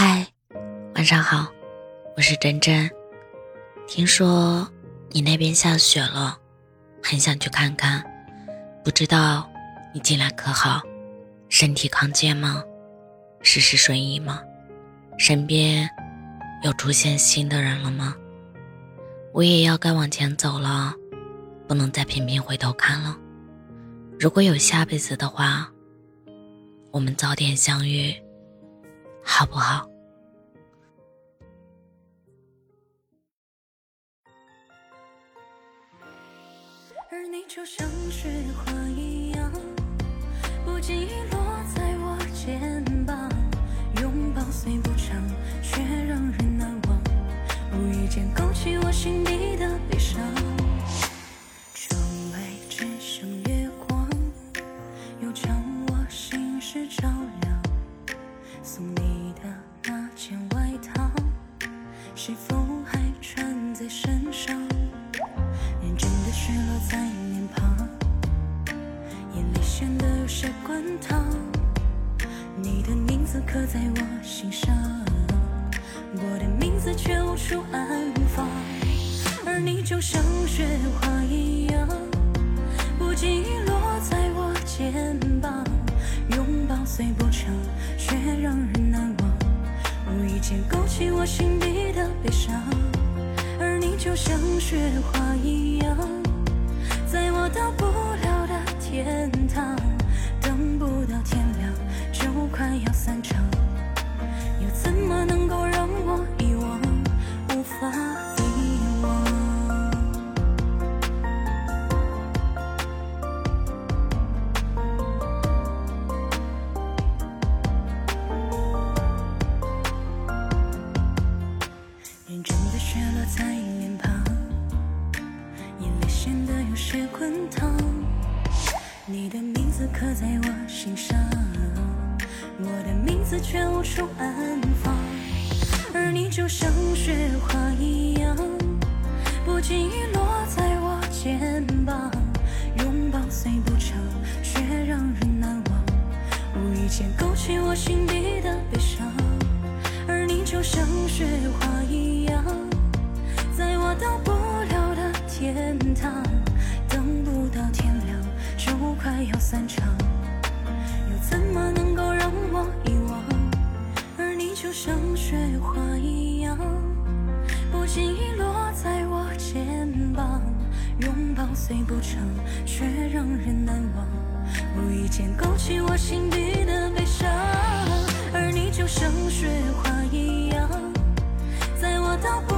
嗨，晚上好，我是真真。听说你那边下雪了，很想去看看。不知道你近来可好，身体康健吗？事事顺意吗？身边有出现新的人了吗？我也要该往前走了，不能再频频回头看了。如果有下辈子的话，我们早点相遇，好不好？而你就像雪花一样，不经意落在我肩膀，拥抱虽不长，却让人难忘。无意间勾起我心底的悲伤。窗外只剩月光，又将我心事照亮。显得有些滚烫。你的名字刻在我心上，我的名字却无处安放。而你就像雪花一样，不经意落在我肩膀，拥抱虽不长，却让人难忘。无意间勾起我心底的悲伤。而你就像雪花一样，要散场，又怎么能够让我遗忘？无法遗忘。认真的雪落在脸庞，眼泪显得有些滚烫。你的名字刻在我心上，我的名字却无处安放。而你就像雪花一样，不经意落在我肩膀，拥抱虽不长，却让人难忘。无意间勾起我心底的悲伤。而你就像雪花一样，在我到不了的天堂，等不到天亮就快要散场，雪花一样不经意落在我肩膀拥抱虽不长却让人难忘无意间勾起我心底的悲伤而你就像雪花一样在我倒不